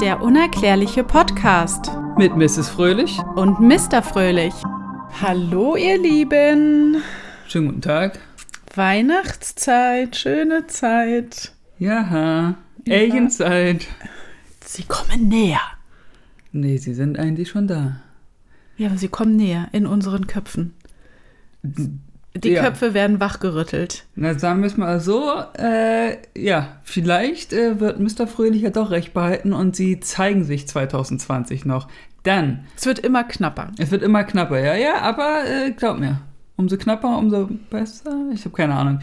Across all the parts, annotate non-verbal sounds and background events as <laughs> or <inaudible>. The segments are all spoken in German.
Der unerklärliche Podcast Mit Mrs. Fröhlich. und Mr. Fröhlich. Hallo, ihr Lieben. Schönen guten Tag. Weihnachtszeit, schöne Zeit. Ja, Alienzeit. Sie kommen näher. Nee, sie sind eigentlich schon da. Ja, aber sie kommen näher in unseren Köpfen. Die Ja. Köpfe werden wachgerüttelt. Na, sagen wir es mal so, äh, ja, vielleicht äh, wird Mr. Fröhlich ja doch recht behalten und sie zeigen sich 2020 noch. Dann, Es wird immer knapper. es wird immer knapper, ja, ja, aber äh, glaub mir, umso knapper, umso besser. Ich habe keine Ahnung.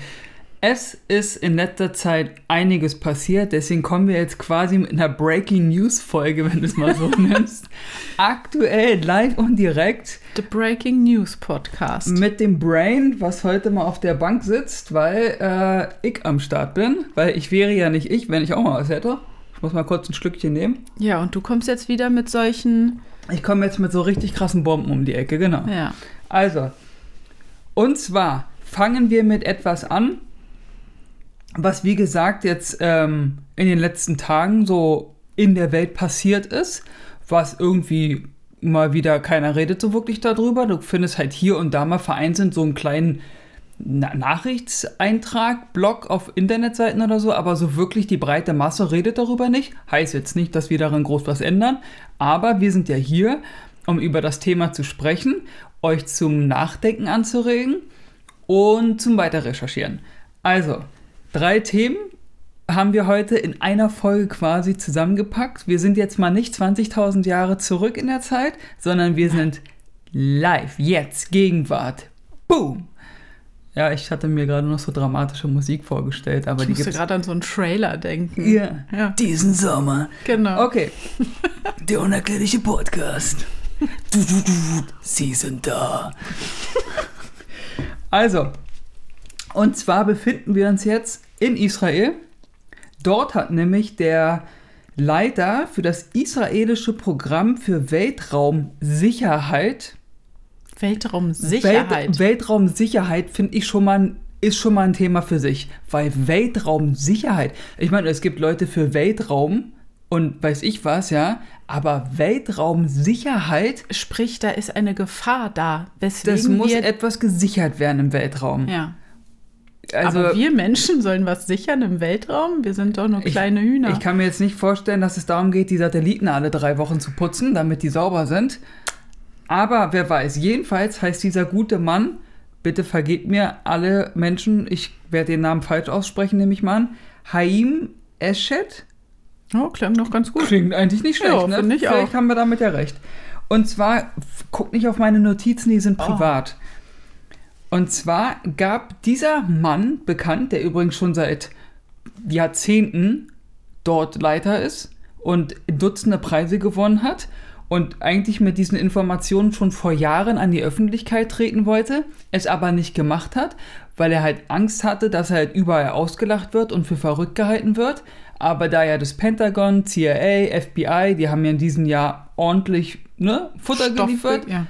Es ist in letzter Zeit einiges passiert, deswegen kommen wir jetzt quasi mit einer Breaking News Folge, wenn du es mal so <laughs> nimmst. Aktuell, live und direkt The Breaking News Podcast. mit dem Brain, was heute mal auf der Bank sitzt, weil äh, ich am Start bin. Weil ich wäre ja nicht ich, wenn ich auch mal was hätte. Ich muss mal kurz ein Stückchen nehmen. Ja, und du kommst jetzt wieder mit solchen. Ich komme jetzt mit so richtig krassen Bomben um die Ecke, genau. Ja. Also, und zwar fangen wir mit etwas an, was wie gesagt jetzt ähm, in den letzten Tagen so in der Welt passiert ist, was irgendwie mal wieder keiner redet so wirklich darüber. Du findest halt hier und da mal vereinzelt so einen kleinen Na Nachrichtseintrag, Blog auf Internetseiten oder so, aber so wirklich die breite Masse redet darüber nicht. Heißt jetzt nicht, dass wir daran groß was ändern, aber wir sind ja hier, um über das Thema zu sprechen, euch zum Nachdenken anzuregen und zum Weiterrecherchieren. Also, drei Themen haben wir heute in einer Folge quasi zusammengepackt. Wir sind jetzt mal nicht 20.000 Jahre zurück in der Zeit, sondern wir sind live, jetzt, Gegenwart. Boom! Ja, ich hatte mir gerade noch so dramatische Musik vorgestellt, aber Ich die musste gerade an so einen Trailer denken. ja. Ja. diesen Sommer. Genau. Okay. <laughs> Der unerklärliche Podcast. Du, du, du, sie sind da. Also, und zwar befinden wir uns jetzt in Israel. Dort hat nämlich der Leiter für das israelische Programm für Weltraumsicherheit Weltraumsicherheit. Welt, Weltraumsicherheit finde ich schon mal ein- ist schon mal ein Thema für sich, weil Weltraumsicherheit. Ich meine, es gibt Leute für Weltraum und weiß ich was, ja, aber Weltraumsicherheit, Sprich, da ist eine Gefahr da, weswegen das muss etwas gesichert werden im Weltraum. Ja. Also aber wir Menschen sollen was sichern im Weltraum? Wir sind doch nur kleine Hühner. Ich kann mir jetzt nicht vorstellen, dass es darum geht, die Satelliten alle drei Wochen zu putzen, damit die sauber sind. Aber wer weiß, jedenfalls heißt dieser gute Mann, bitte vergebt mir alle Menschen, ich werde den Namen falsch aussprechen, nehme ich mal an, Haim Eschet. oh, klang noch ganz gut. Klingt eigentlich nicht schlecht, Ja, ne? ich Vielleicht auch. haben wir damit ja recht. Und zwar, guck nicht auf meine Notizen, die sind Oh. Und zwar gab dieser Mann bekannt, der übrigens schon seit Jahrzehnten dort Leiter ist und Dutzende Preise gewonnen hat und eigentlich mit diesen Informationen schon vor Jahren an die Öffentlichkeit treten wollte, es aber nicht gemacht hat, weil er halt Angst hatte, dass er halt überall ausgelacht wird und für verrückt gehalten wird. Aber da ja das Pentagon, CIA, FBI, die haben ja in diesem Jahr ordentlich ne, Futter Stoff- geliefert, Ja.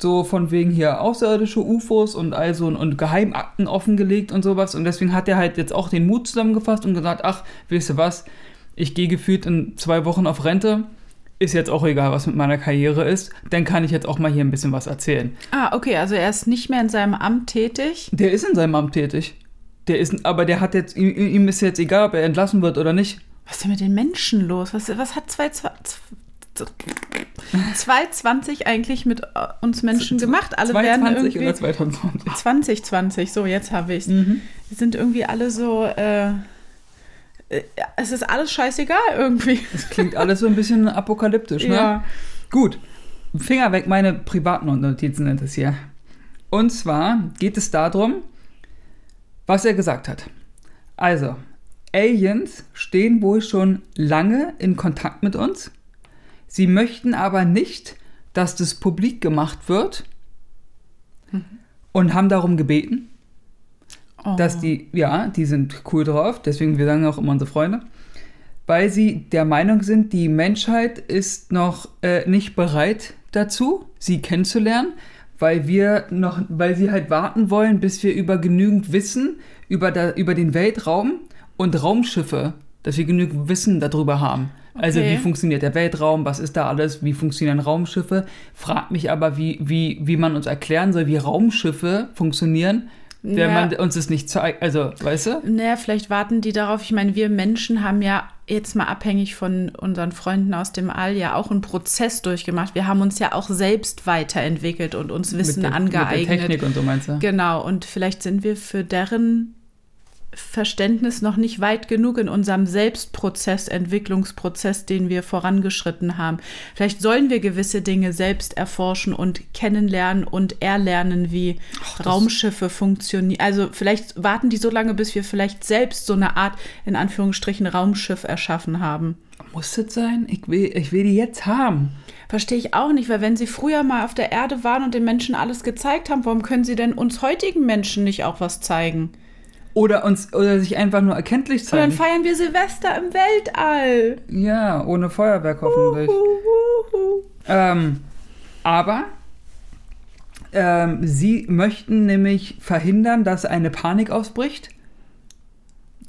So von wegen hier außerirdische UFOs und also und Geheimakten offengelegt und sowas. Und deswegen hat er halt jetzt auch den Mut zusammengefasst und gesagt, ach, weißt du was, ich gehe gefühlt in zwei Wochen auf Rente. Ist jetzt auch egal, was mit meiner Karriere ist. Dann kann ich jetzt auch mal hier ein bisschen was erzählen. Ah, okay, also er ist nicht mehr in seinem Amt tätig. Der ist in seinem Amt tätig. Der ist, aber der hat jetzt, ihm, ihm ist jetzt egal, ob er entlassen wird oder nicht. Was ist denn mit den Menschen los? Was, was hat 2020 2020 eigentlich mit äh, uns Menschen gemacht? Alle werden 22 irgendwie oder 2020. 2020, so jetzt habe ich es. Mhm. Wir sind irgendwie alle so, äh, äh, es ist alles scheißegal irgendwie. Das klingt alles so ein bisschen apokalyptisch, ne? Ja. Gut, Finger weg, meine privaten Notizen sind es hier. Und zwar geht es darum, was er gesagt hat. Also, Aliens stehen wohl schon lange in Kontakt mit uns. Sie möchten aber nicht, dass das publik gemacht wird und haben darum gebeten, Oh. dass die, ja, die sind cool drauf, deswegen wir sagen auch immer unsere Freunde, weil sie der Meinung sind, die Menschheit ist noch äh, nicht bereit dazu, sie kennenzulernen, weil wir noch, weil sie halt warten wollen, bis wir über genügend Wissen über, da, über den Weltraum und Raumschiffe, dass wir genügend Wissen darüber haben. Also Okay. wie funktioniert der Weltraum, was ist da alles, wie funktionieren Raumschiffe? Fragt mich aber, wie, wie, wie man uns erklären soll, wie Raumschiffe funktionieren, wenn Ja. man uns es nicht zeigt. Also, weißt du? Naja, vielleicht warten die darauf. Ich meine, wir Menschen haben ja jetzt mal abhängig von unseren Freunden aus dem All ja auch einen Prozess durchgemacht. Wir haben uns ja auch selbst weiterentwickelt und uns Wissen mit der, angeeignet. Mit der Technik und so meinst du? Genau, und vielleicht sind wir für deren Verständnis noch nicht weit genug in unserem Selbstprozess, Entwicklungsprozess, den wir vorangeschritten haben. Vielleicht sollen wir gewisse Dinge selbst erforschen und kennenlernen und erlernen, wie das- Raumschiffe funktionieren. Also vielleicht warten die so lange, bis wir vielleicht selbst so eine Art, in Anführungsstrichen, Raumschiff erschaffen haben. Muss das sein? Ich will, ich will die jetzt haben. Verstehe ich auch nicht, weil wenn sie früher mal auf der Erde waren und den Menschen alles gezeigt haben, warum können sie denn uns heutigen Menschen nicht auch was zeigen? Oder uns, oder sich einfach nur erkenntlich Und dann zeigen. feiern wir Silvester im Weltall. Ja, ohne Feuerwerk hoffentlich. Ähm, aber ähm, sie möchten nämlich verhindern, dass eine Panik ausbricht.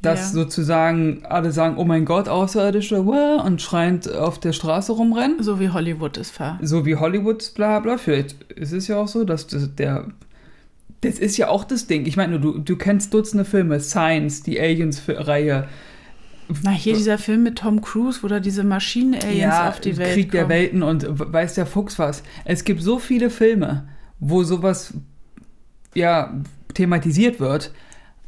Dass Ja. sozusagen alle sagen, oh mein Gott, Außerirdische, wow, und schreiend auf der Straße rumrennen. So wie Hollywood es ver. So wie Hollywoods, bla bla. Vielleicht ist es ja auch so, dass das, der. Das ist ja auch das Ding. Ich meine, du, du kennst Dutzende Filme, Science, die Aliens-Reihe. Na, hier dieser Film mit Tom Cruise, wo da diese Maschinen-Aliens auf die Welt Krieg der kommen. Welten und weiß der Fuchs was. Es gibt so viele Filme, wo sowas ja thematisiert wird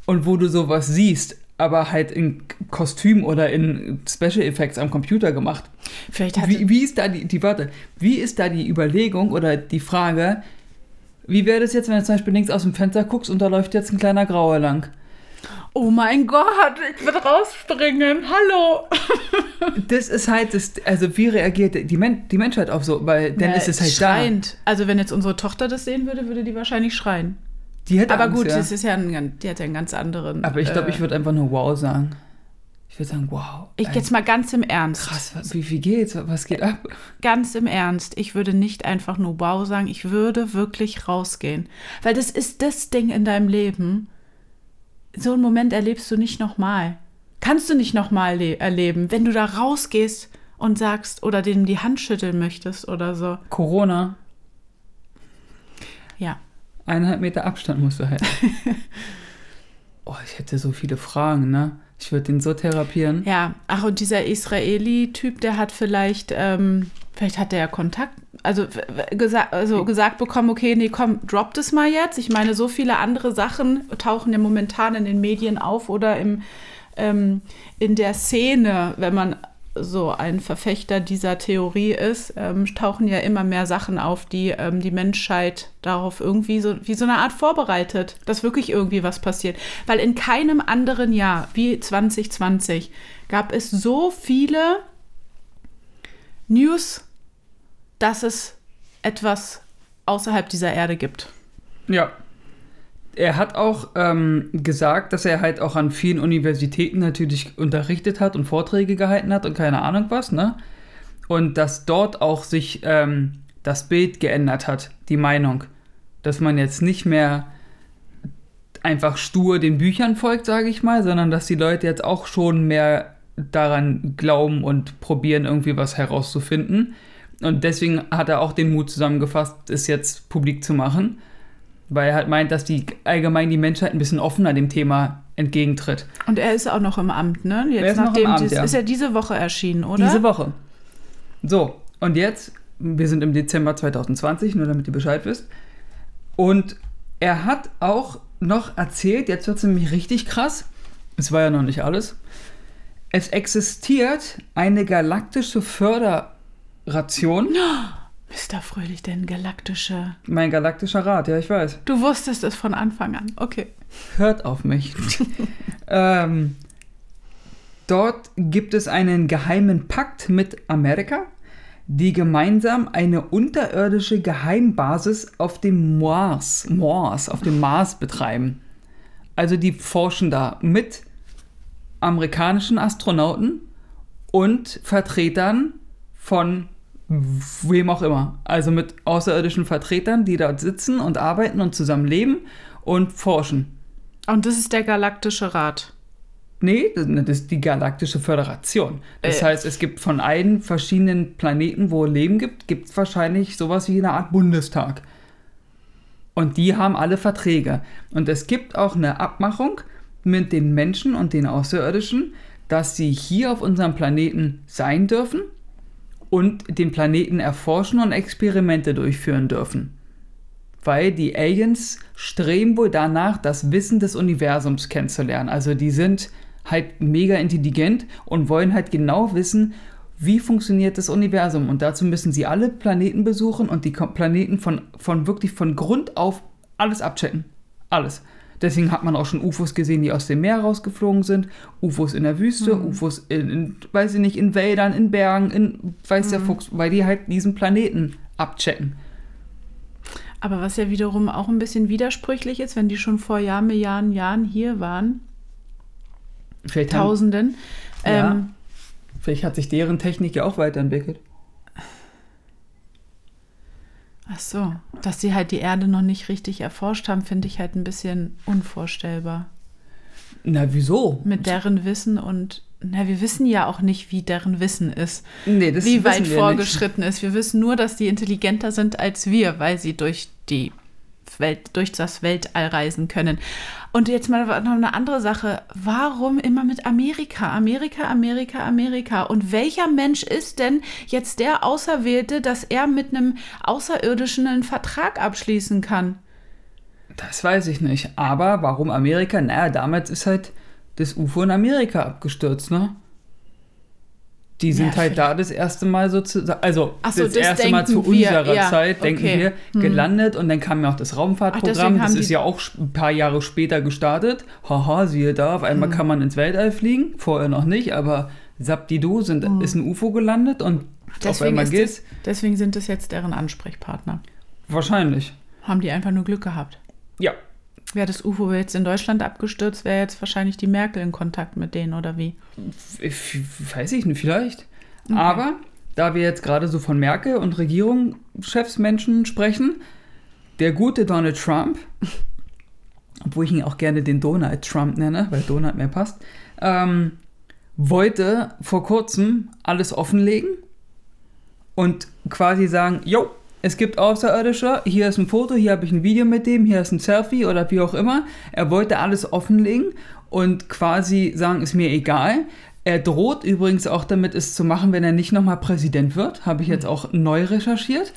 und wo du sowas siehst, aber halt in Kostüm oder in Special Effects am Computer gemacht. Vielleicht hat Wie, wie ist da die, die warte, wie ist da die Überlegung oder die Frage, wie wäre das jetzt, wenn du zum Beispiel links aus dem Fenster guckst und da läuft jetzt ein kleiner Grauer lang? Oh mein Gott, ich will rausspringen. Hallo. <laughs> Das ist halt, das, also wie reagiert die, Men die Menschheit auf so, weil dann Ja, ist es halt schreiend. Also wenn jetzt unsere Tochter das sehen würde, würde die wahrscheinlich schreien. da. Die hätte Aber Angst, gut, ja. das ist ja ein, die hat ja einen ganz anderen. Aber ich glaube, äh, ich würde einfach nur wow sagen. Ich würde sagen, wow. Ich jetzt mal ganz im Ernst. krass, was, wie, wie geht's? Was geht ab? Ganz im Ernst. Ich würde nicht einfach nur wow sagen, ich würde wirklich rausgehen. Weil das ist das Ding in deinem Leben. So einen Moment erlebst du nicht nochmal. Kannst du nicht nochmal erleben, wenn du da rausgehst und sagst oder dem die Hand schütteln möchtest oder so. Corona, Ja. eineinhalb Meter Abstand musst du halten. <laughs> oh, ich hätte so viele Fragen, ne? Ich würde den so therapieren. Ja, ach, und dieser Israeli-Typ, der hat vielleicht, ähm, vielleicht hat der ja Kontakt, also, gesa also gesagt bekommen, okay, nee, komm, drop das mal jetzt. Ich meine, so viele andere Sachen tauchen ja momentan in den Medien auf oder im, ähm, in der Szene, wenn man so ein Verfechter dieser Theorie ist, ähm, tauchen ja immer mehr Sachen auf, die ähm, die Menschheit darauf irgendwie so wie so eine Art vorbereitet, dass wirklich irgendwie was passiert. Weil in keinem anderen Jahr wie 2020 gab es so viele News, dass es etwas außerhalb dieser Erde gibt. Ja. Er hat auch ähm, gesagt, dass er halt auch an vielen Universitäten natürlich unterrichtet hat und Vorträge gehalten hat und keine Ahnung was, ne? Und dass dort auch sich ähm, das Bild geändert hat, die Meinung. Dass man jetzt nicht mehr einfach stur den Büchern folgt, sage ich mal, sondern dass die Leute jetzt auch schon mehr daran glauben und probieren, irgendwie was herauszufinden. Und deswegen hat er auch den Mut zusammengefasst, es jetzt publik zu machen, weil er halt meint, dass die allgemein die Menschheit ein bisschen offener dem Thema entgegentritt. Und er ist auch noch im Amt, ne? Jetzt ist noch im nachdem Amt, dies, ja. ist ja diese Woche erschienen, oder? Diese Woche. So, und jetzt, wir sind im Dezember 2020, nur damit ihr Bescheid wisst. Und er hat auch noch erzählt, jetzt wird es nämlich richtig krass, es war ja noch nicht alles, es existiert eine galaktische Förderation. <gasps> <gasps> Mr. Fröhlich, denn galaktische. Mein galaktischer Rat, ja, ich weiß. Du wusstest es von Anfang an. Okay. Hört auf mich. <laughs> ähm, dort gibt es einen geheimen Pakt mit Amerika, die gemeinsam eine unterirdische Geheimbasis auf dem Mars, Mars, auf dem Mars betreiben. Also die forschen da mit amerikanischen Astronauten und Vertretern von wem auch immer. Also mit außerirdischen Vertretern, die dort sitzen und arbeiten und zusammen leben und forschen. Und das ist der galaktische Rat. Nee, das, ist die Galaktische Föderation. Das Äh. heißt, es gibt von allen verschiedenen Planeten, wo Leben gibt, gibt es wahrscheinlich sowas wie eine Art Bundestag. Und die haben alle Verträge. Und es gibt auch eine Abmachung mit den Menschen und den Außerirdischen, dass sie hier auf unserem Planeten sein dürfen und den Planeten erforschen und Experimente durchführen dürfen. Weil die Aliens streben wohl danach, das Wissen des Universums kennenzulernen. Also die sind halt mega intelligent und wollen halt genau wissen, wie funktioniert das Universum. Und dazu müssen sie alle Planeten besuchen und die Planeten von, von wirklich von Grund auf alles abchecken. Alles. Deswegen hat man auch schon UFOs gesehen, die aus dem Meer rausgeflogen sind. UFOs in der Wüste, UFOs in, in, weiß ich nicht, in Wäldern, in Bergen, in weiß der Fuchs, weil die halt diesen Planeten abchecken. Aber was ja wiederum auch ein bisschen widersprüchlich ist, wenn die schon vor Jahr, Milliarden Jahren hier waren, Vielleicht, haben, Tausenden. Ja. Ähm, vielleicht hat sich deren Technik ja auch weiterentwickelt. Ach so, dass sie halt die Erde noch nicht richtig erforscht haben, finde ich halt ein bisschen unvorstellbar. Na, wieso? Mit deren Wissen und, na, wir wissen ja auch nicht, wie deren Wissen ist, Nee, das wie weit vorgeschritten ist. Wir wissen nur, dass die intelligenter sind als wir, weil sie durch die Welt, durch das Weltall reisen können. Und jetzt mal noch eine andere Sache. Warum immer mit Amerika? Amerika, Amerika, Amerika. Und welcher Mensch ist denn jetzt der Auserwählte, dass er mit einem Außerirdischen einen Vertrag abschließen kann? Das weiß ich nicht. Aber warum Amerika? Naja, damals ist halt das UFO in Amerika abgestürzt, ne? Die sind Ja, halt da das erste Mal sozusagen, also Ach so, das, das erste Mal zu denken wir, unserer ja, Zeit, denken okay. wir, Hm. gelandet und dann kam ja auch das Raumfahrtprogramm, deswegen das ist ja auch ein paar Jahre später gestartet. Haha, siehe da, auf Hm. einmal kann man ins Weltall fliegen, vorher noch nicht, aber Sapdidu sind, ist ein UFO gelandet und auf Hm. Deswegen, einmal ist geht's. das, deswegen sind das jetzt deren Ansprechpartner. Wahrscheinlich. Haben die einfach nur Glück gehabt. Ja, Wäre das UFO jetzt in Deutschland abgestürzt, wäre jetzt wahrscheinlich die Merkel in Kontakt mit denen oder wie? Weiß ich nicht, vielleicht. Aber da wir jetzt gerade so von Merkel und Regierung, Chefsmenschen sprechen, der gute Donald Trump, <laughs> obwohl ich ihn auch gerne den Donald Trump nenne, weil Donald mehr passt, ähm, wollte vor kurzem alles offenlegen und quasi sagen, jo, es gibt Außerirdische, hier ist ein Foto, hier habe ich ein Video mit dem, hier ist ein Selfie oder wie auch immer. Er wollte alles offenlegen und quasi sagen, ist mir egal. Er droht übrigens auch damit, es zu machen, wenn er nicht nochmal Präsident wird. Habe ich jetzt auch neu recherchiert.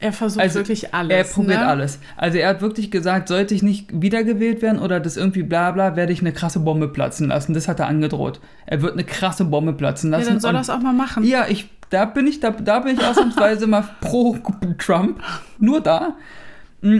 Er versucht Also, wirklich alles. Er probiert ne? alles. Also er hat wirklich gesagt, sollte ich nicht wiedergewählt werden oder das irgendwie bla bla, werde ich eine krasse Bombe platzen lassen. Das hat er angedroht. Er wird eine krasse Bombe platzen Ja, lassen. dann soll und- das auch mal machen. ja, ich, da bin ich, da, da bin ich ausnahmsweise mal pro <laughs> Trump. Nur da. Mm.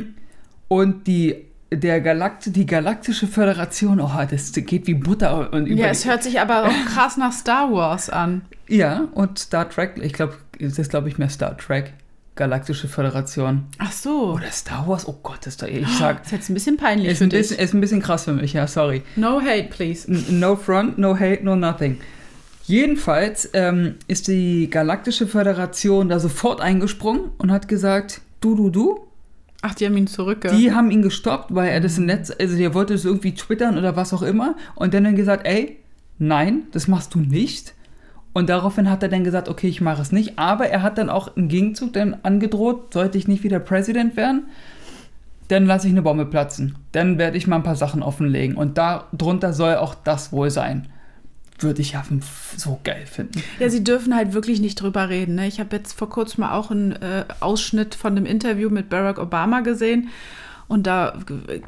Und die, der Galakt, die Galaktische Föderation, oh, das geht wie Butter und über Ja, es hört sich aber auch <laughs> krass nach Star Wars an. Ja, und Star Trek, ich glaube, das ist, glaube ich, mehr Star Trek. Galaktische Föderation. Ach so. Oder Star Wars, oh Gott, ist da, ich sag, Das ist jetzt ein bisschen peinlich ist für ein, dich. bisschen, ist ein bisschen krass für mich, ja, sorry. No hate, please. No front, no hate, no nothing. Jedenfalls ähm, ist die Galaktische Föderation da sofort eingesprungen und hat gesagt, du, du, du. Ach, die haben ihn zurück. Die haben ihn gestoppt, weil er das im Netz, also der wollte es irgendwie twittern oder was auch immer. Und dann er gesagt, ey, nein, das machst du nicht. Und daraufhin hat er dann gesagt, okay, ich mache es nicht. Aber er hat dann auch im Gegenzug dann angedroht, sollte ich nicht wieder Präsident werden, dann lasse ich eine Bombe platzen. Dann werde ich mal ein paar Sachen offenlegen. Und darunter soll auch das wohl sein. Würde ich ja so geil finden. Ja, sie dürfen halt wirklich nicht drüber reden. Ne? Ich habe jetzt vor kurzem auch einen äh, Ausschnitt von einem Interview mit Barack Obama gesehen. Und da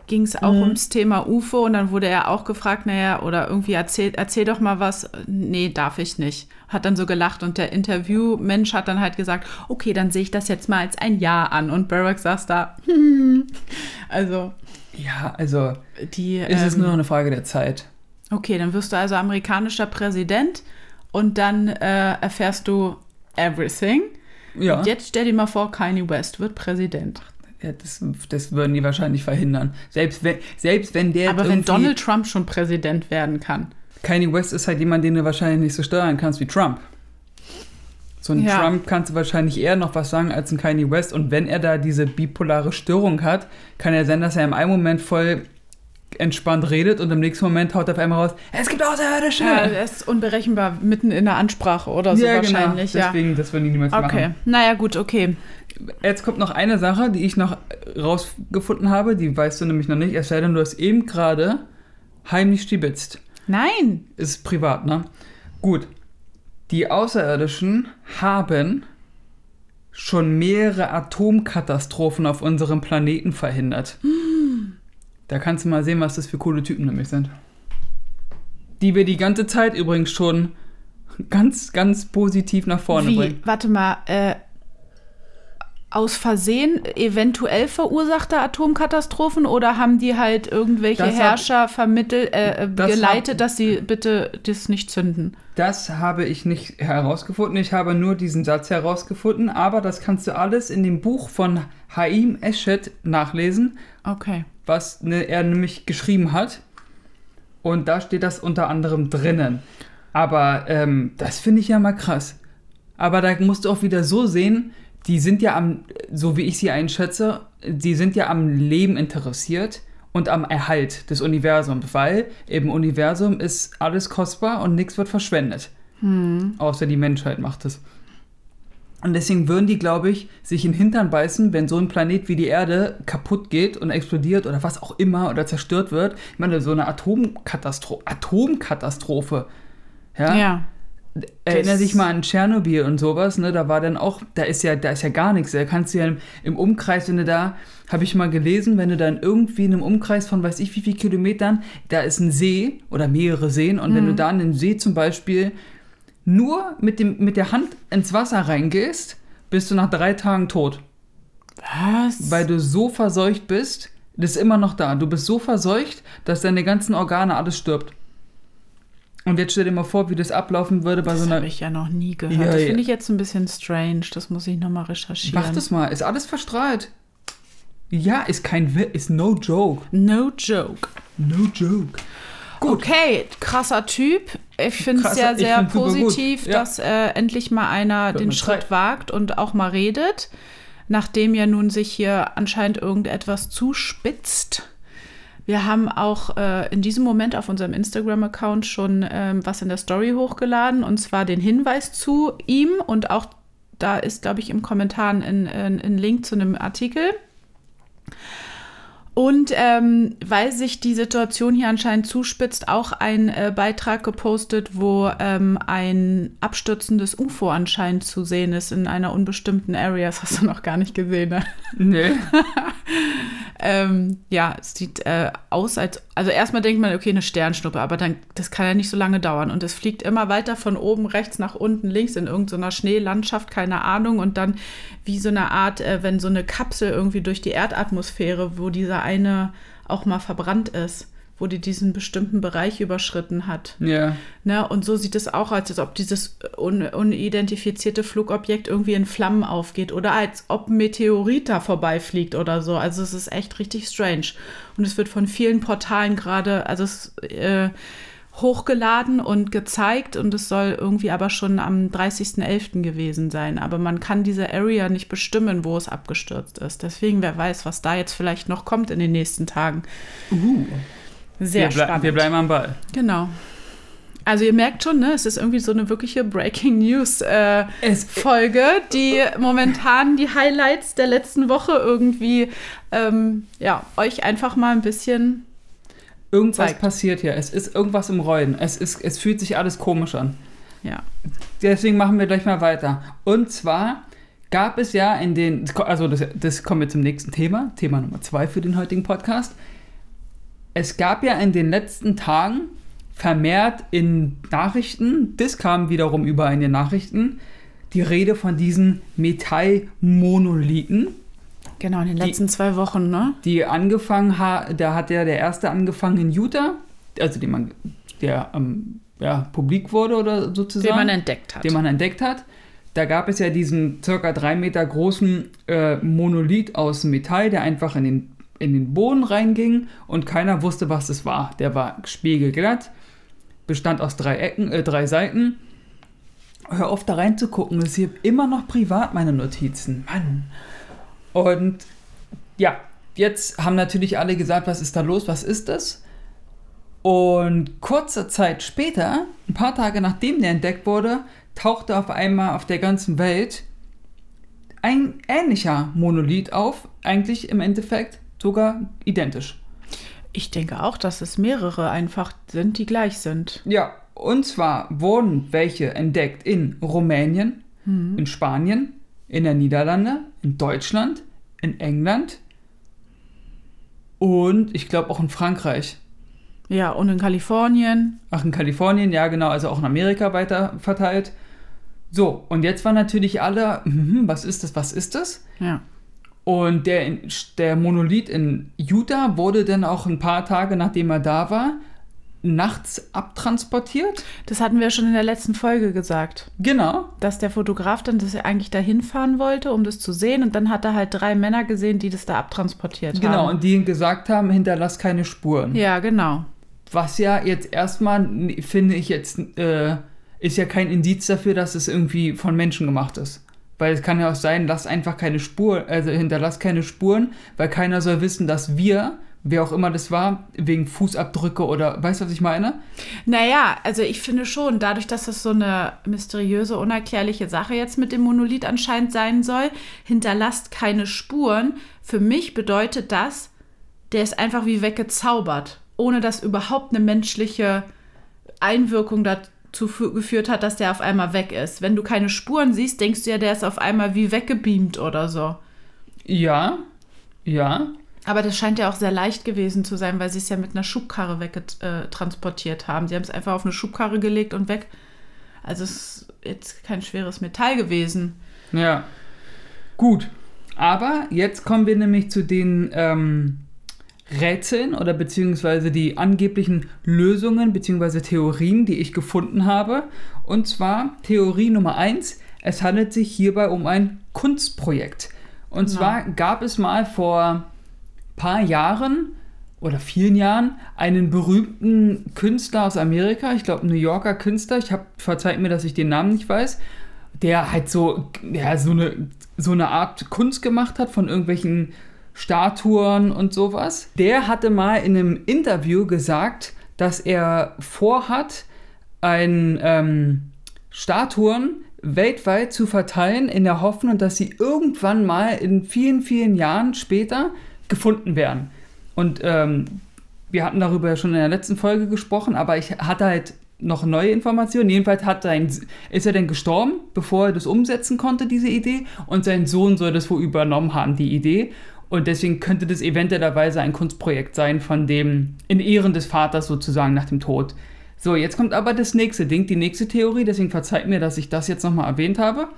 ging es auch Mhm. ums Thema UFO. Und dann wurde er auch gefragt, naja, oder irgendwie erzähl, erzähl doch mal was. Nee, darf ich nicht. Hat dann so gelacht. Und der Interviewmensch hat dann halt gesagt, okay, dann sehe ich das jetzt mal als ein Ja an. Und Barack saß da. <laughs> also, Ja, also die. ist es ähm, nur noch eine Frage der Zeit. Okay, dann wirst du also amerikanischer Präsident und dann äh, erfährst du everything. Ja, Und jetzt stell dir mal vor, Kanye West wird Präsident. Ja das, das würden die wahrscheinlich verhindern. Selbst wenn, selbst wenn der Aber wenn Donald Trump schon Präsident werden kann. Kanye West ist halt jemand, den du wahrscheinlich nicht so steuern kannst wie Trump. So ein Ja. Trump kannst du wahrscheinlich eher noch was sagen als ein Kanye West. Und wenn er da diese bipolare Störung hat, kann ja sein, dass er im einen Moment voll entspannt redet und im nächsten Moment haut er auf einmal raus, es gibt Außerirdische. Ja, er ist unberechenbar mitten in der Ansprache oder so wahrscheinlich. Genau. Deswegen, das würden die niemals Okay, machen. naja, gut, okay. Jetzt kommt noch eine Sache, die ich noch rausgefunden habe, die weißt du nämlich noch nicht, es sei denn, du hast eben gerade heimlich stibitzt. Nein. Ist privat, ne? Gut. Die Außerirdischen haben schon mehrere Atomkatastrophen auf unserem Planeten verhindert. <gasps> Da kannst du mal sehen, was das für coole Typen nämlich sind. Die wir die ganze Zeit übrigens schon ganz, ganz positiv nach vorne Wie, bringen. warte mal, äh, aus Versehen eventuell verursachte Atomkatastrophen oder haben die halt irgendwelche Das hab- Herrscher vermittelt, äh, äh, Das geleitet, hab- dass sie bitte das nicht zünden? Das habe ich nicht herausgefunden. Ich habe nur diesen Satz herausgefunden, aber das kannst du alles in dem Buch von Haim Eshet nachlesen, Okay. Was ne, er nämlich geschrieben hat. Und da steht das unter anderem drinnen. Aber ähm, das finde ich ja mal krass. Aber da musst du auch wieder so sehen, die sind ja am, so wie ich sie einschätze, die sind ja am Leben interessiert und am Erhalt des Universums, weil im Universum ist alles kostbar und nichts wird verschwendet. Außer die Menschheit macht es. Und deswegen würden die, glaube ich, sich in den Hintern beißen, wenn so ein Planet wie die Erde kaputt geht und explodiert oder was auch immer oder zerstört wird. Ich meine, so eine Atomkatastro Atomkatastrophe. Ja. Ja. Erinner Das- dich mal an Tschernobyl und sowas, ne? Da war dann auch, da ist ja, da ist ja gar nichts. Da kannst du ja im, im Umkreis, wenn du da, habe ich mal gelesen, wenn du dann irgendwie in einem Umkreis von weiß ich wie viel Kilometern, da ist ein See oder mehrere Seen und wenn du da in den See zum Beispiel nur mit, dem, mit der Hand ins Wasser reingehst, bist du nach drei Tagen tot. Was? Weil du so verseucht bist, das ist immer noch da. Du bist so verseucht, dass deine ganzen Organe alles stirbt. Und jetzt stell dir mal vor, wie das ablaufen würde bei das so einer habe ich ja noch nie gehört. Ja, das ja. finde ich jetzt ein bisschen strange. Das muss ich nochmal recherchieren. Mach das mal, ist alles verstrahlt. Ja, ist kein ist no joke. No joke. No joke. Gut. Okay, krasser Typ. Ich finde es ja sehr positiv, Ja. dass äh, endlich mal einer Wird den Schritt Zeit. wagt und auch mal redet, nachdem ja nun sich hier anscheinend irgendetwas zuspitzt. Wir haben auch äh, in diesem Moment auf unserem Instagram-Account schon ähm, was in der Story hochgeladen und zwar den Hinweis zu ihm und auch da ist, glaube ich, im Kommentar ein, ein, ein Link zu einem Artikel. Und ähm, weil sich die Situation hier anscheinend zuspitzt, auch ein äh, Beitrag gepostet, wo ähm, ein abstürzendes UFO anscheinend zu sehen ist in einer unbestimmten Area. Das hast du noch gar nicht gesehen, ne? Nee. <laughs> Ähm, ja, es sieht äh, aus, als. Also, erstmal denkt man, okay, eine Sternschnuppe, aber dann, das kann ja nicht so lange dauern. Und es fliegt immer weiter von oben rechts nach unten links in irgendeiner Schneelandschaft, keine Ahnung. Und dann wie so eine Art, äh, wenn so eine Kapsel irgendwie durch die Erdatmosphäre, wo dieser eine auch mal verbrannt ist, wo die diesen bestimmten Bereich überschritten hat. Ja. Ne? Und so sieht es auch aus, als ob dieses un unidentifizierte Flugobjekt irgendwie in Flammen aufgeht oder als ob ein Meteorit da vorbeifliegt oder so. Also es ist echt richtig strange. Und es wird von vielen Portalen gerade, also es äh, hochgeladen und gezeigt und es soll irgendwie aber schon am 30.11. gewesen sein. Aber man kann diese Area nicht bestimmen, wo es abgestürzt ist. Deswegen, wer weiß, was da jetzt vielleicht noch kommt in den nächsten Tagen. Uh. Sehr wir, spannend. wir bleiben am Ball. Genau. Also ihr merkt schon, ne, es ist irgendwie so eine wirkliche Breaking News äh, Es, Folge, die momentan die Highlights der letzten Woche irgendwie ähm, ja euch einfach mal ein bisschen irgendwas zeigt. passiert hier. Es ist irgendwas im Rollen. Es, ist, es fühlt sich alles komisch an. ja Deswegen machen wir gleich mal weiter. Und zwar gab es ja in den, also das, das kommen wir zum nächsten Thema, Thema Nummer zwei für den heutigen Podcast. Es gab ja in den letzten Tagen vermehrt in Nachrichten, das kam wiederum überall in den Nachrichten, die Rede von diesen Metallmonolithen, genau in den Die- letzten zwei Wochen, ne? die angefangen haben, da hat ja der erste angefangen in Utah, also den man, der ähm, ja, publik wurde oder sozusagen Den man entdeckt hat. den man entdeckt hat. Da gab es ja diesen circa drei Meter großen äh, Monolith aus Metall, der einfach in den, in den Boden reinging und keiner wusste, was es war. Der war spiegelglatt, bestand aus drei Ecken, äh, drei Seiten. Hör auf, da reinzugucken. Ist hier immer noch privat, meine Notizen. Mann. Und ja, jetzt haben natürlich alle gesagt, was ist da los, was ist das? Und kurze Zeit später, ein paar Tage nachdem der entdeckt wurde, tauchte auf einmal auf der ganzen Welt ein ähnlicher Monolith auf, eigentlich im Endeffekt sogar identisch. Ich denke auch, dass es mehrere einfach sind, die gleich sind. Ja, und zwar wurden welche entdeckt in Rumänien, in Spanien, in der Niederlande, in Deutschland, in England und ich glaube auch in Frankreich. Ja, und in Kalifornien. Ach, in Kalifornien, ja genau, also auch in Amerika weiter verteilt. So, und jetzt waren natürlich alle, mhm, was ist das, was ist das? Ja. Und der, der Monolith in Utah wurde dann auch ein paar Tage, nachdem er da war, nachts abtransportiert. Das hatten wir schon in der letzten Folge gesagt. Genau. Dass der Fotograf dann das eigentlich dahin fahren wollte, um das zu sehen. Und dann hat er halt drei Männer gesehen, die das da abtransportiert Genau, haben. und die ihm gesagt haben, hinterlass keine Spuren. Ja, genau. Was ja jetzt erstmal, finde ich jetzt, äh, ist ja kein Indiz dafür, dass es irgendwie von Menschen gemacht ist. Weil es kann ja auch sein, lass einfach keine Spuren, also hinterlass keine Spuren, weil keiner soll wissen, dass wir, wer auch immer das war, wegen Fußabdrücke oder, weißt du, was ich meine? Naja, also ich finde schon, dadurch, dass das so eine mysteriöse, unerklärliche Sache jetzt mit dem Monolith anscheinend sein soll, hinterlasst keine Spuren. Für mich bedeutet das, der ist einfach wie weggezaubert, ohne dass überhaupt eine menschliche Einwirkung dazu fü- geführt hat, dass der auf einmal weg ist. Wenn du keine Spuren siehst, denkst du ja, der ist auf einmal wie weggebeamt oder so. Ja, ja. Aber das scheint ja auch sehr leicht gewesen zu sein, weil sie es ja mit einer Schubkarre wegtransportiert haben. Sie haben es einfach auf eine Schubkarre gelegt und weg. Also es ist jetzt kein schweres Metall gewesen. Ja. Gut. Aber jetzt kommen wir nämlich zu den ähm, Rätseln oder beziehungsweise die angeblichen Lösungen beziehungsweise Theorien, die ich gefunden habe. Und zwar Theorie Nummer eins: Es handelt sich hierbei um ein Kunstprojekt. Und Genau. zwar gab es mal vor paar Jahren oder vielen Jahren einen berühmten Künstler aus Amerika, ich glaube New Yorker Künstler, ich habe verzeiht mir, dass ich den Namen nicht weiß, der halt so ja so eine so eine Art Kunst gemacht hat von irgendwelchen Statuen und sowas. Der hatte mal in einem Interview gesagt, dass er vorhat, ein ähm, Statuen weltweit zu verteilen, in der Hoffnung, dass sie irgendwann mal in vielen, vielen Jahren später gefunden werden. Und ähm, wir hatten darüber schon in der letzten Folge gesprochen, aber ich hatte halt noch neue Informationen. Jedenfalls hat sein, ist er denn gestorben, bevor er das umsetzen konnte, diese Idee. Und sein Sohn soll das wohl übernommen haben, die Idee. Und deswegen könnte das eventuellerweise ein Kunstprojekt sein, von dem in Ehren des Vaters sozusagen nach dem Tod. So, jetzt kommt aber das nächste Ding, die nächste Theorie, deswegen verzeiht mir, dass ich das jetzt nochmal erwähnt habe.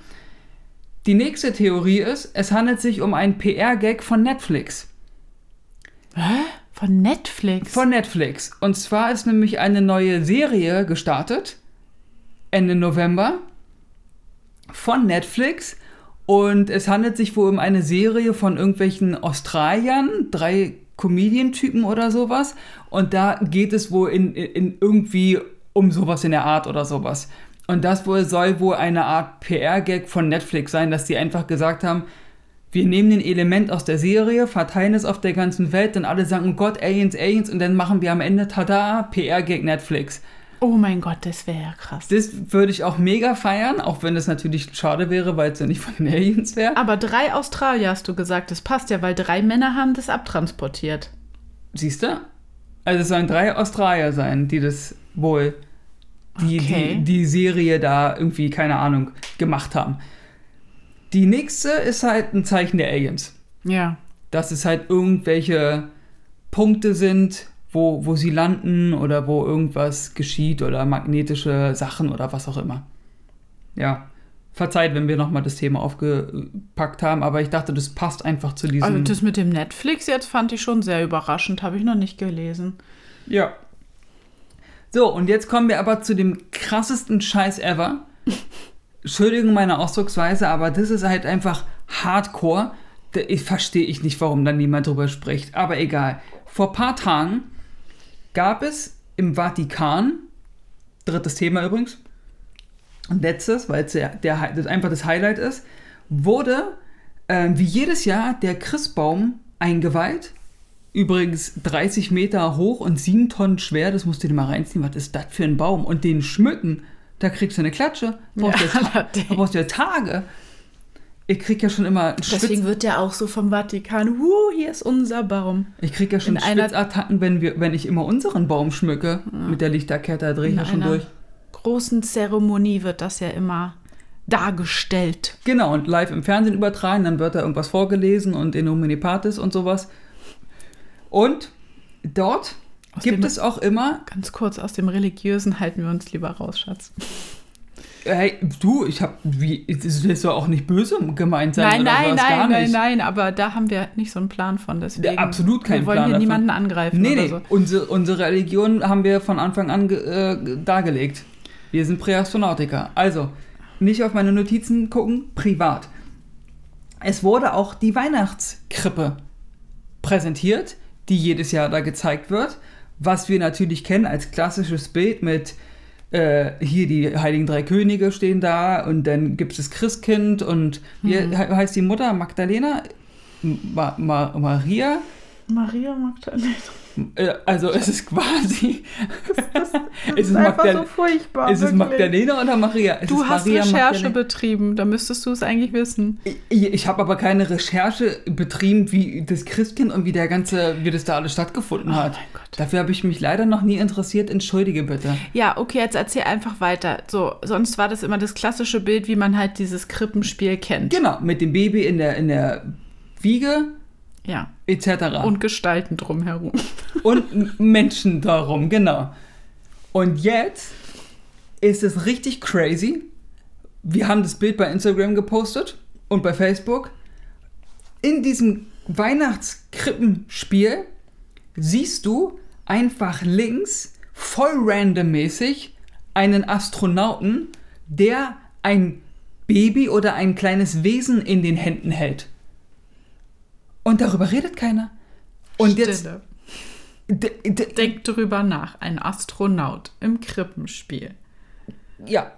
Die nächste Theorie ist, es handelt sich um einen PR-Gag von Netflix. Hä? Von Netflix? Von Netflix. Und zwar ist nämlich eine neue Serie gestartet, Ende November, von Netflix. Und es handelt sich wohl um eine Serie von irgendwelchen Australiern, drei Comedian-Typen oder sowas. Und da geht es wohl in, in, irgendwie um sowas in der Art oder sowas. Und das wohl soll wohl eine Art PR-Gag von Netflix sein, dass die einfach gesagt haben, wir nehmen ein Element aus der Serie, verteilen es auf der ganzen Welt, dann alle sagen, oh Gott, Aliens, Aliens, und dann machen wir am Ende, tada, PR-Gag Netflix. Oh mein Gott, das wäre ja krass. Das würde ich auch mega feiern, auch wenn es natürlich schade wäre, weil es ja nicht von den Aliens wäre. Aber drei Australier hast du gesagt, das passt ja, weil drei Männer haben das abtransportiert. Siehst du? Also es sollen drei Australier sein, die das wohl, die, Okay. die, die Serie da irgendwie, keine Ahnung, gemacht haben. Die nächste ist halt ein Zeichen der Aliens. Ja. dass es halt irgendwelche Punkte sind, wo, wo sie landen oder wo irgendwas geschieht oder magnetische Sachen oder was auch immer. Ja, verzeiht, wenn wir nochmal das Thema aufgepackt haben, aber ich dachte, das passt einfach zu diesem... Also das mit dem Netflix jetzt fand ich schon sehr überraschend, habe ich noch nicht gelesen. ja. So, und jetzt kommen wir aber zu dem krassesten Scheiß ever. <laughs> Entschuldigung meine Ausdrucksweise, aber das ist halt einfach Hardcore. Da ich- verstehe ich nicht, warum dann niemand drüber spricht. Aber egal. Vor ein paar Tagen gab es im Vatikan, drittes Thema übrigens, und letztes, weil es der, der, das einfach das Highlight ist, wurde äh, wie jedes Jahr der Christbaum eingeweiht. Übrigens 30 Meter hoch und 7 Tonnen schwer, das musst du dir mal reinziehen. Was ist das für ein Baum? Und den schmücken, da kriegst du eine Klatsche. Brauchst Ja, du Ta- <laughs> da brauchst du ja Tage. Ich krieg ja schon immer einen Deswegen Schwitz, wird der auch so vom Vatikan, huh, hier ist unser Baum. ich krieg ja schon in Schwitzattacken, wenn, wir, wenn ich immer unseren Baum schmücke. Mit der Lichterkette, da drehe ich ja schon einer durch. großen Zeremonie wird das ja immer dargestellt. Genau, und live im Fernsehen übertragen, dann wird da irgendwas vorgelesen und in Nomine Patis und sowas. Und dort Aus gibt dem- es auch immer, Ganz kurz, aus dem Religiösen halten wir uns lieber raus, Schatz. Hey, du, ich hab, wie, das soll auch nicht böse gemeint sein nein, oder nein, nein, nein, nein, aber da haben wir nicht so einen Plan von. Deswegen, Ja, absolut keinen Wir wollen Plan hier davon. niemanden angreifen Nee, nee, so. unsere, unsere Religion haben wir von Anfang an äh, dargelegt. Wir sind Präastronautiker. Also, nicht auf meine Notizen gucken, privat. Es wurde auch die Weihnachtskrippe präsentiert, die jedes Jahr da gezeigt wird. Was wir natürlich kennen als klassisches Bild mit äh, hier die Heiligen Drei Könige stehen da und dann gibt es das Christkind und wie he- heißt die Mutter Magdalena? Ma Ma Maria? Maria Magdalena. Also es ist quasi. Das ist, <laughs> es Magdal furchtbar. ist es Magdalena oder Maria? Es Du ist hast Maria Recherche Magdalena. betrieben, da müsstest du es eigentlich wissen. Ich, ich habe aber keine Recherche betrieben, wie das Christkind und wie der ganze, wie das da alles stattgefunden hat. Oh mein Gott. Dafür habe ich mich leider noch nie interessiert. Entschuldige bitte. Ja, okay, jetzt erzähl einfach weiter. So, sonst war das immer das klassische Bild, wie man halt dieses Krippenspiel kennt. Genau, mit dem Baby in der, in der Wiege Ja. etc. Und Gestalten drumherum. <laughs> und Menschen darum, genau. Und jetzt ist es richtig crazy. Wir haben das Bild bei Instagram gepostet und bei Facebook. In diesem Weihnachtskrippenspiel siehst du einfach links, voll randommäßig, einen Astronauten, der ein Baby oder ein kleines Wesen in den Händen hält. Und darüber redet keiner. Und jetzt. Stille. D d Denk drüber nach. Ein Astronaut im Krippenspiel. ja,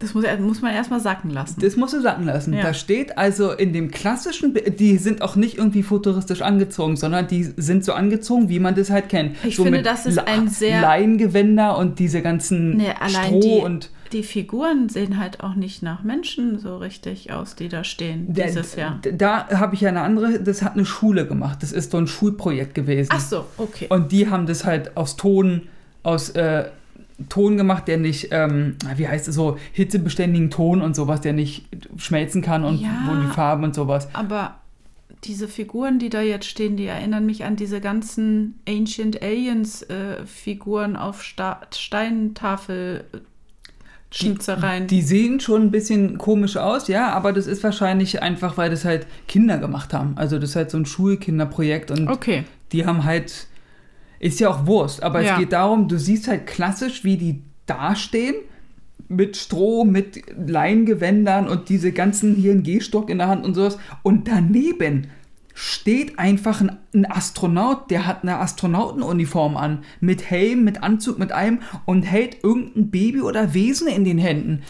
Das muss, muss man erstmal sacken lassen. das musst du sacken lassen. Ja. Da steht also in dem klassischen, die sind auch nicht irgendwie futuristisch angezogen, sondern die sind so angezogen, wie man das halt kennt. Ich so finde, mit das ist ein sehr- Leingewänder und diese ganzen Nee, allein Stroh die, und die Figuren sehen halt auch nicht nach Menschen so richtig aus, die da stehen Da- dieses Jahr. Da habe ich ja eine andere, das hat eine Schule gemacht. Das ist so ein Schulprojekt gewesen. Ach so, okay. Und die haben das halt aus Ton, aus äh, Ton gemacht, der nicht, ähm, wie heißt es so, hitzebeständigen Ton und sowas, der nicht schmelzen kann und Ja. wo die Farben und sowas. Aber diese Figuren, die da jetzt stehen, die erinnern mich an diese ganzen Ancient Aliens äh, Figuren auf Sta Steintafel Schnitzereien. Die sehen schon ein bisschen komisch aus, ja, aber das ist wahrscheinlich einfach, weil das halt Kinder gemacht haben. Also das ist halt so ein Schulkinderprojekt und okay. die haben halt, ist ja auch Wurst, aber Ja. es geht darum, du siehst halt klassisch, wie die dastehen, mit Stroh, mit Leingewändern und diese ganzen, hier ein Gehstock in der Hand und sowas. Und daneben steht einfach ein, ein Astronaut, der hat eine Astronautenuniform an, mit Helm, mit Anzug, mit allem und hält irgendein Baby oder Wesen in den Händen.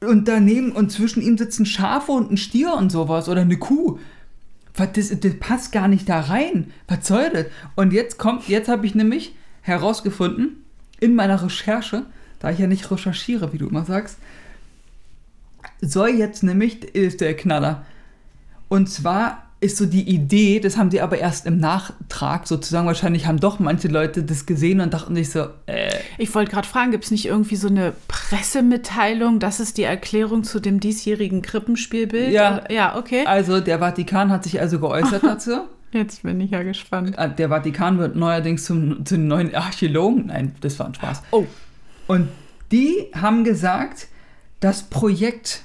Und daneben und zwischen ihm sitzen Schafe und ein Stier und sowas oder eine Kuh. Was, das, das passt gar nicht da rein. Was soll das? Und jetzt kommt, jetzt habe ich nämlich herausgefunden, in meiner Recherche, da ich ja nicht recherchiere, wie du immer sagst, soll jetzt nämlich, ist der Knaller. Und zwar ist so die Idee, das haben sie aber erst im Nachtrag sozusagen, wahrscheinlich haben doch manche Leute das gesehen und dachten sich so, äh, Ich wollte gerade fragen, gibt es nicht irgendwie so eine Pressemitteilung? Das ist die Erklärung zu dem diesjährigen Krippenspielbild? Ja. Ja, okay. also der Vatikan hat sich also geäußert <laughs> dazu. Jetzt bin ich ja gespannt. Äh, Der Vatikan wird neuerdings zum, zum neuen Archäologen. Nein, das war ein Spaß. Oh, Und die haben gesagt, das Projekt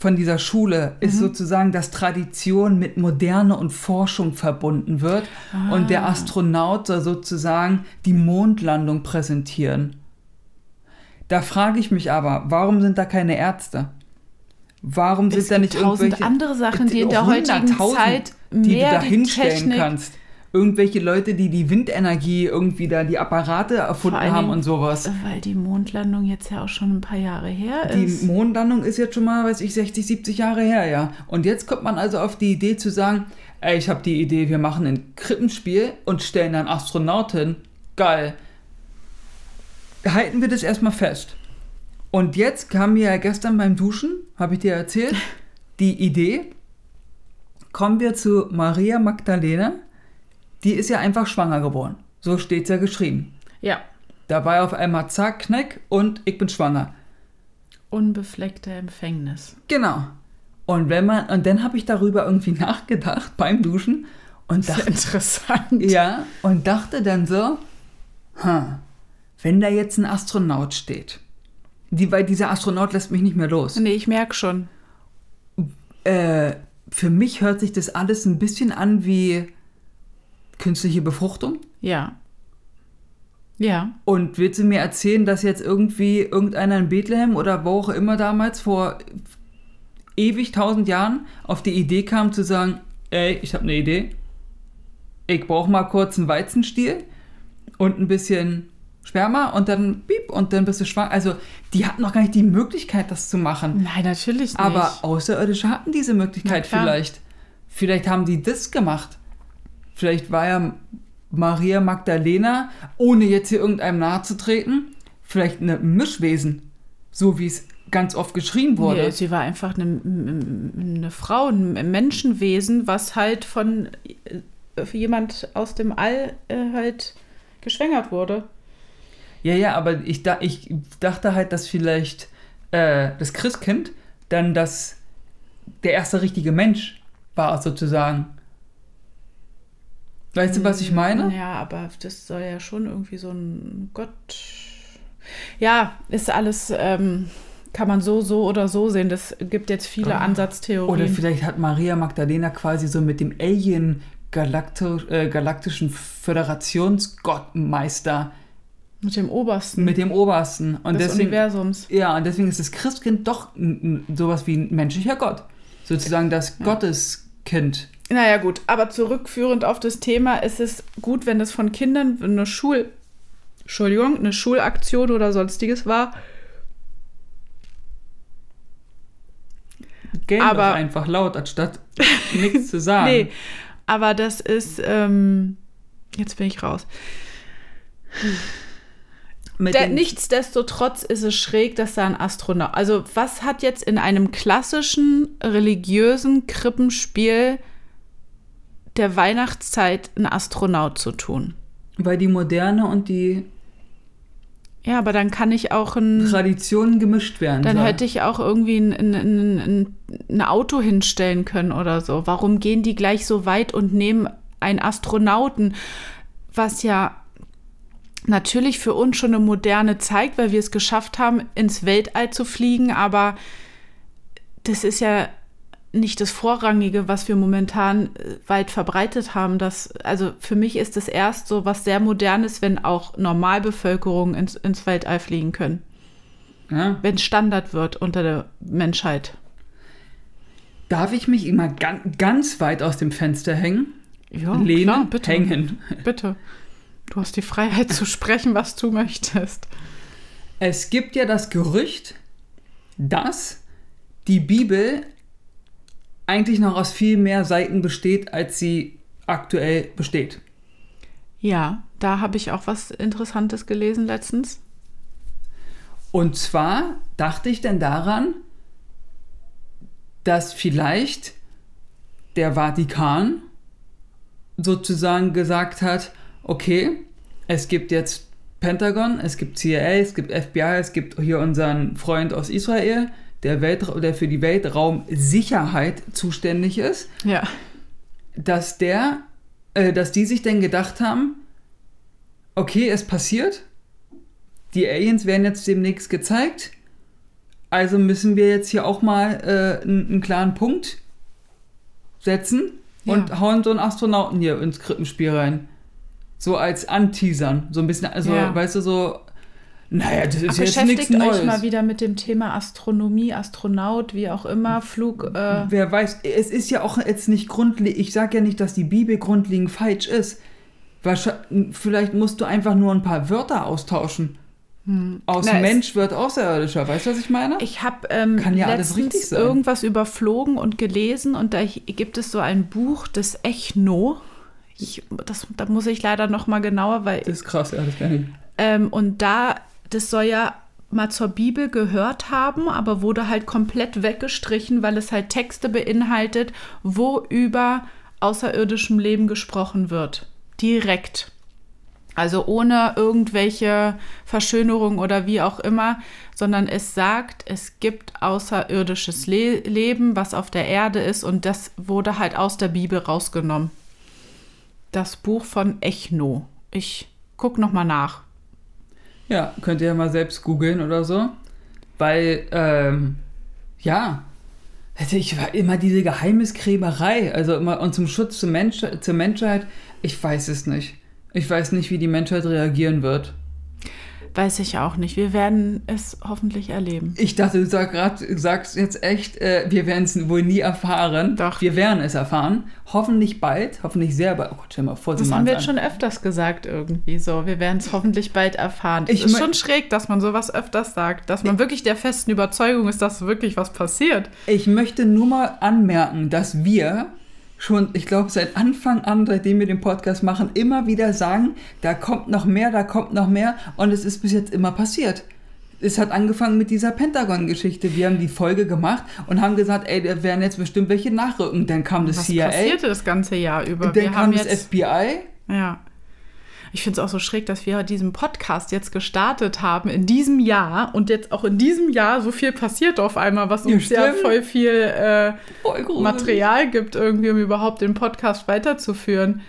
von dieser Schule ist sozusagen, dass Tradition mit Moderne und Forschung verbunden wird. Und der Astronaut soll sozusagen die Mondlandung präsentieren. Da frage ich mich aber, warum sind da keine Ärzte? Warum es sind da nicht tausend irgendwelche andere Sachen, die in der heutigen Zeit die du mehr da die hinstellen Technik- kannst? Irgendwelche Leute, die die Windenergie irgendwie da, die Apparate erfunden allen haben Dingen, und sowas. Weil die Mondlandung jetzt ja auch schon ein paar Jahre her Die ist. Mondlandung ist jetzt schon mal, weiß ich, 60, 70 Jahre her, ja. Und jetzt kommt man also auf die Idee zu sagen, ey, ich habe die Idee, wir machen ein Krippenspiel und stellen dann Astronauten. Geil. Halten wir das erstmal fest. Und jetzt kam mir ja gestern beim Duschen, habe ich dir erzählt, <laughs> die Idee, kommen wir zu Maria Magdalena, die ist ja einfach schwanger geworden. So steht ja geschrieben. ja, Da war auf einmal zack, knack und ich bin schwanger. unbefleckte Empfängnis. Genau. Und wenn man, und dann habe ich darüber irgendwie <laughs> nachgedacht beim Duschen und dachte, interessant. ja, und dachte dann so, hm, wenn da jetzt ein Astronaut steht, die, weil dieser Astronaut lässt mich nicht mehr los. Nee, ich merke schon. Äh, für mich hört sich das alles ein bisschen an wie künstliche Befruchtung. Ja. Ja. Und willst du mir erzählen, dass jetzt irgendwie irgendeiner in Bethlehem oder wo auch immer damals vor ewig tausend Jahren auf die Idee kam zu sagen, ey, ich habe eine Idee. Ich brauche mal kurz einen Weizenstiel und ein bisschen Sperma und dann piep und dann bist du schwanger. Also die hatten noch gar nicht die Möglichkeit, das zu machen. Nein, natürlich nicht. Aber Außerirdische hatten diese Möglichkeit vielleicht. Vielleicht haben die das gemacht. Vielleicht war ja Maria Magdalena, ohne jetzt hier irgendeinem nahe zu treten, vielleicht eine Mischwesen. So wie es ganz oft geschrieben wurde. Nee, sie war einfach eine, eine Frau, ein Menschenwesen, was halt von äh, jemand aus dem All äh, halt geschwängert wurde. Ja, ja, aber ich, da, ich dachte halt, dass vielleicht äh, das Christkind dann das, der erste richtige Mensch war, sozusagen. Weißt du, was ich meine? Ja, aber das soll ja schon irgendwie so ein Gott. Ja, ist alles, ähm, kann man so, so oder so sehen. Das gibt jetzt viele. Ansatztheorien. Oder vielleicht hat Maria Magdalena quasi so mit dem Alien Galakto äh, galaktischen Föderationsgottmeister Mit dem Obersten mit dem Obersten. Und des deswegen, Universums. ja, und deswegen ist das Christkind doch sowas wie ein menschlicher Gott. Sozusagen das Gotteskind. Naja, gut, aber zurückführend auf das Thema ist es gut, wenn es von Kindern eine Schul. Entschuldigung, eine Schulaktion oder sonstiges war. Gähn Aber- einfach laut, anstatt <laughs> nichts zu sagen. Nee, aber das ist. Ähm, jetzt bin ich raus. Der, nichtsdestotrotz ist es schräg, dass da ein Astronaut. Also, was hat jetzt in einem klassischen religiösen Krippenspiel der Weihnachtszeit ein Astronaut zu tun? Weil die Moderne und die Ja, aber dann kann ich auch ein. Traditionen gemischt werden. Dann soll. hätte ich auch irgendwie ein, ein, ein, ein, ein Auto hinstellen können oder so. Warum gehen die gleich so weit und nehmen einen Astronauten, was ja natürlich für uns schon eine moderne zeigt, weil wir es geschafft haben, ins Weltall zu fliegen, aber das ist ja nicht das Vorrangige, was wir momentan äh, weit verbreitet haben. Das, also für mich ist es erst so was sehr Modernes, wenn auch Normalbevölkerung ins, ins Weltall fliegen können ja? wenn es Standard wird unter der Menschheit. Darf ich mich immer ganz, ganz weit aus dem Fenster hängen? Ja, Lehnen, klar, bitte. hängen. Bitte. Du hast die Freiheit zu sprechen, was du möchtest. Es gibt ja das Gerücht, dass die Bibel eigentlich noch aus viel mehr Seiten besteht, als sie aktuell besteht. Ja, da habe ich auch was Interessantes gelesen letztens. Und zwar dachte ich denn daran, dass vielleicht der Vatikan sozusagen gesagt hat, okay, es gibt jetzt Pentagon, es gibt CIA, es gibt FBI, es gibt hier unseren Freund aus Israel, der, Weltra der für die Weltraumsicherheit zuständig ist, Ja. dass der, äh, dass die sich denn gedacht haben, okay, es passiert, die Aliens werden jetzt demnächst gezeigt, also müssen wir jetzt hier auch mal äh, einen, einen klaren Punkt setzen und Ja. hauen so einen Astronauten hier ins Krippenspiel rein. So als Anteasern, so ein bisschen, also Ja. weißt du, so Naja, das ist jetzt nichts beschäftigt Neues. euch mal wieder mit dem Thema Astronomie, Astronaut, wie auch immer, Flug. Äh, Wer weiß, es ist ja auch jetzt nicht grundlegend, ich sage ja nicht, dass die Bibel grundlegend falsch ist. Vielleicht musst du einfach nur ein paar Wörter austauschen. Aus Na, Mensch wird Außerirdischer, weißt du, was ich meine? Ich habe ähm, Kann ja alles richtig sein. irgendwas überflogen und gelesen und da gibt es so ein Buch des Echno. Ich, das, da muss ich leider noch mal genauer, weil das ist krass, ja, das kann ich. ähm, und da das soll ja mal zur Bibel gehört haben, aber wurde halt komplett weggestrichen, weil es halt Texte beinhaltet, wo über außerirdischem Leben gesprochen wird. Direkt. Also ohne irgendwelche Verschönerung oder wie auch immer, sondern es sagt, es gibt außerirdisches Le Leben, was auf der Erde ist und das wurde halt aus der Bibel rausgenommen. Das Buch von Echno. Ich guck noch mal nach. Ja, könnt ihr ja mal selbst googeln oder so. Weil, ähm, ja, hätte ich war immer diese Geheimniskrämerei, also immer und zum Schutz zur, Mensch, zur Menschheit, ich weiß es nicht. Ich weiß nicht, wie die Menschheit reagieren wird. Weiß ich auch nicht. Wir werden es hoffentlich erleben. Ich dachte, du sag grad, sagst jetzt echt, äh, wir werden es wohl nie erfahren. Doch. Wir werden es erfahren. Hoffentlich bald, hoffentlich sehr bald. Oh Gott, stell mal vor, Das haben wir jetzt schon öfters gesagt irgendwie so. Wir werden es hoffentlich bald erfahren. Es Ich ist schon schräg, dass man sowas öfters sagt. Dass man wirklich der festen Überzeugung ist, dass wirklich was passiert. Ich möchte nur mal anmerken, dass wir schon, ich glaube, seit Anfang an, seitdem wir den Podcast machen, immer wieder sagen, da kommt noch mehr, da kommt noch mehr und es ist bis jetzt immer passiert. Es hat angefangen mit dieser Pentagon-Geschichte. Wir haben die Folge gemacht und haben gesagt, ey, da werden jetzt bestimmt welche nachrücken. Dann kam das Was CIA, passierte das ganze Jahr über? dann wir kam haben das jetzt, FBI. ja. Ich finde es auch so schräg, dass wir diesen Podcast jetzt gestartet haben in diesem Jahr und jetzt auch in diesem Jahr so viel passiert auf einmal, was Ja, uns ja, stimmt. voll viel äh, Voll. Material gibt, irgendwie, um überhaupt den Podcast weiterzuführen.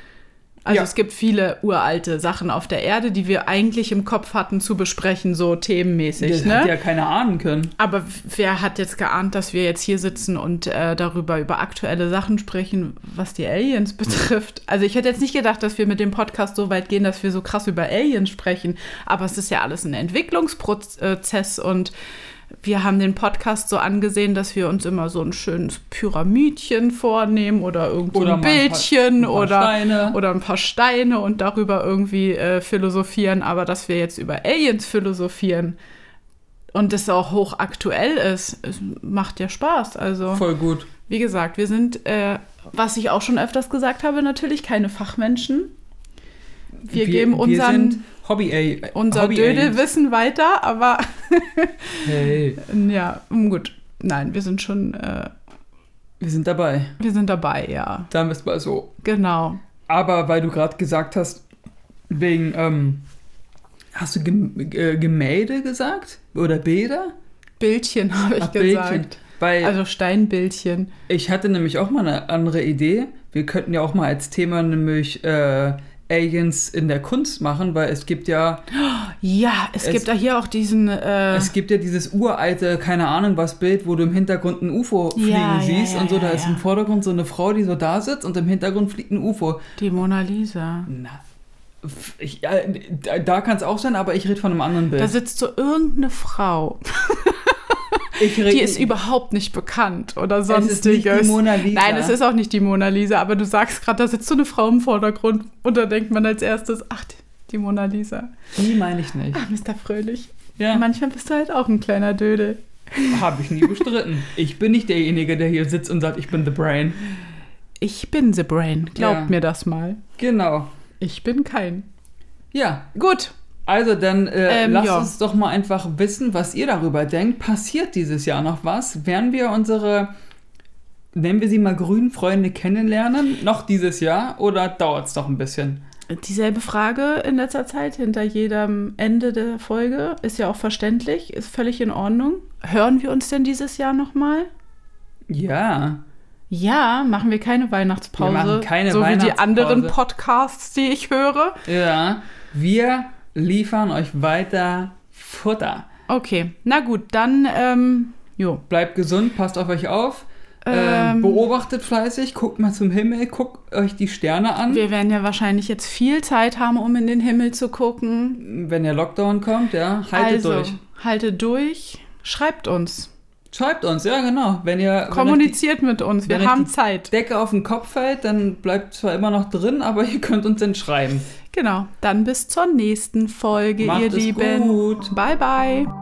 Also Ja. es gibt viele uralte Sachen auf der Erde, die wir eigentlich im Kopf hatten zu besprechen, so themenmäßig. Das ne? hat ja keiner ahnen können. Aber wer hat jetzt geahnt, dass wir jetzt hier sitzen und äh, darüber über aktuelle Sachen sprechen, was die Aliens <laughs> betrifft? Also ich hätte jetzt nicht gedacht, dass wir mit dem Podcast so weit gehen, dass wir so krass über Aliens sprechen. Aber es ist ja alles ein Entwicklungsprozess und wir haben den Podcast so angesehen, dass wir uns immer so ein schönes Pyramidchen vornehmen oder irgendwo Oder ein mal ein paar- Bildchen ein paar oder, Steine. oder ein paar Steine und darüber irgendwie äh, philosophieren. Aber dass wir jetzt über Aliens philosophieren, und das auch hochaktuell ist, es macht ja Spaß. Also, Voll gut. wie gesagt, wir sind, äh, was ich auch schon öfters gesagt habe, natürlich keine Fachmenschen. Wir, geben wir unseren, sind Hobby, ey, unser Hobby Dödelwissen weiter, aber <laughs> Hey, <laughs> ja, mm, gut. Nein, wir sind schon, äh, wir sind dabei. wir sind dabei, ja. Wir es mal so. Genau. Aber weil du gerade gesagt hast, wegen, ähm, hast du Gem äh, Gemälde gesagt? Oder Bilder? Bildchen <laughs> habe ich Ach, gesagt. Bildchen. Weil Also Steinbildchen. ich hatte nämlich auch mal eine andere Idee. Wir könnten ja auch mal als Thema nämlich äh, Aliens in der Kunst machen, weil es gibt ja, Ja, es, Es- gibt da hier auch diesen. Äh, es gibt ja dieses uralte, keine Ahnung was Bild, wo du im Hintergrund ein UFO fliegen Ja, ja, siehst ja, und so, da ja, ist ja. im Vordergrund so eine Frau, die so da sitzt und im Hintergrund fliegt ein UFO. die Mona Lisa. Na, ich, äh, da, da kann es auch sein, aber ich rede von einem anderen Bild. Da sitzt so irgendeine Frau. <laughs> Die ist überhaupt nicht bekannt oder es ist nicht sonstiges. die Mona Lisa. Nein, es ist auch nicht die Mona Lisa, aber du sagst gerade, da sitzt so eine Frau im Vordergrund und da denkt man als erstes, ach, die Mona Lisa. Die meine ich nicht. Ach, Mr. Fröhlich. Ja, Manchmal bist du halt auch ein kleiner Dödel. habe ich nie bestritten. Ich bin nicht derjenige, der hier sitzt und sagt, ich bin the brain. Ich bin the Brain. Glaubt Ja. mir das mal. Genau. Ich bin kein. Ja, Gut. Also dann äh, Ähm, lasst ja. uns doch mal einfach wissen, was ihr darüber denkt. Passiert dieses Jahr noch was? Werden wir unsere, nennen wir sie mal grünen Freunde kennenlernen? Noch dieses Jahr oder dauert es noch ein bisschen? Dieselbe Frage in letzter Zeit hinter jedem Ende der Folge. Ist ja auch verständlich, ist völlig in Ordnung. Hören wir uns denn dieses Jahr nochmal? Ja. Ja, machen wir keine Weihnachtspause. Wir machen keine so wie die Weihnachtspause. anderen Podcasts, die ich höre. Ja, wir liefern euch weiter Futter. Okay, na gut, dann, ähm, jo. Bleibt gesund, passt auf euch auf. Ähm, Ähm, beobachtet fleißig, guckt mal zum Himmel, guckt euch die Sterne an. wir werden ja wahrscheinlich jetzt viel Zeit haben, um in den Himmel zu gucken. Wenn der Lockdown kommt, ja, haltet also, durch. haltet durch. Schreibt uns. Schreibt uns, ja genau. Wenn ihr wenn euch Kommuniziert mit uns. Wir wenn haben die- Zeit. die Decke auf den Kopf fällt, dann bleibt zwar immer noch drin, aber <laughs> ihr könnt uns dann schreiben. Genau. Dann bis zur nächsten Folge, Macht ihr Lieben. gut. Bye, bye.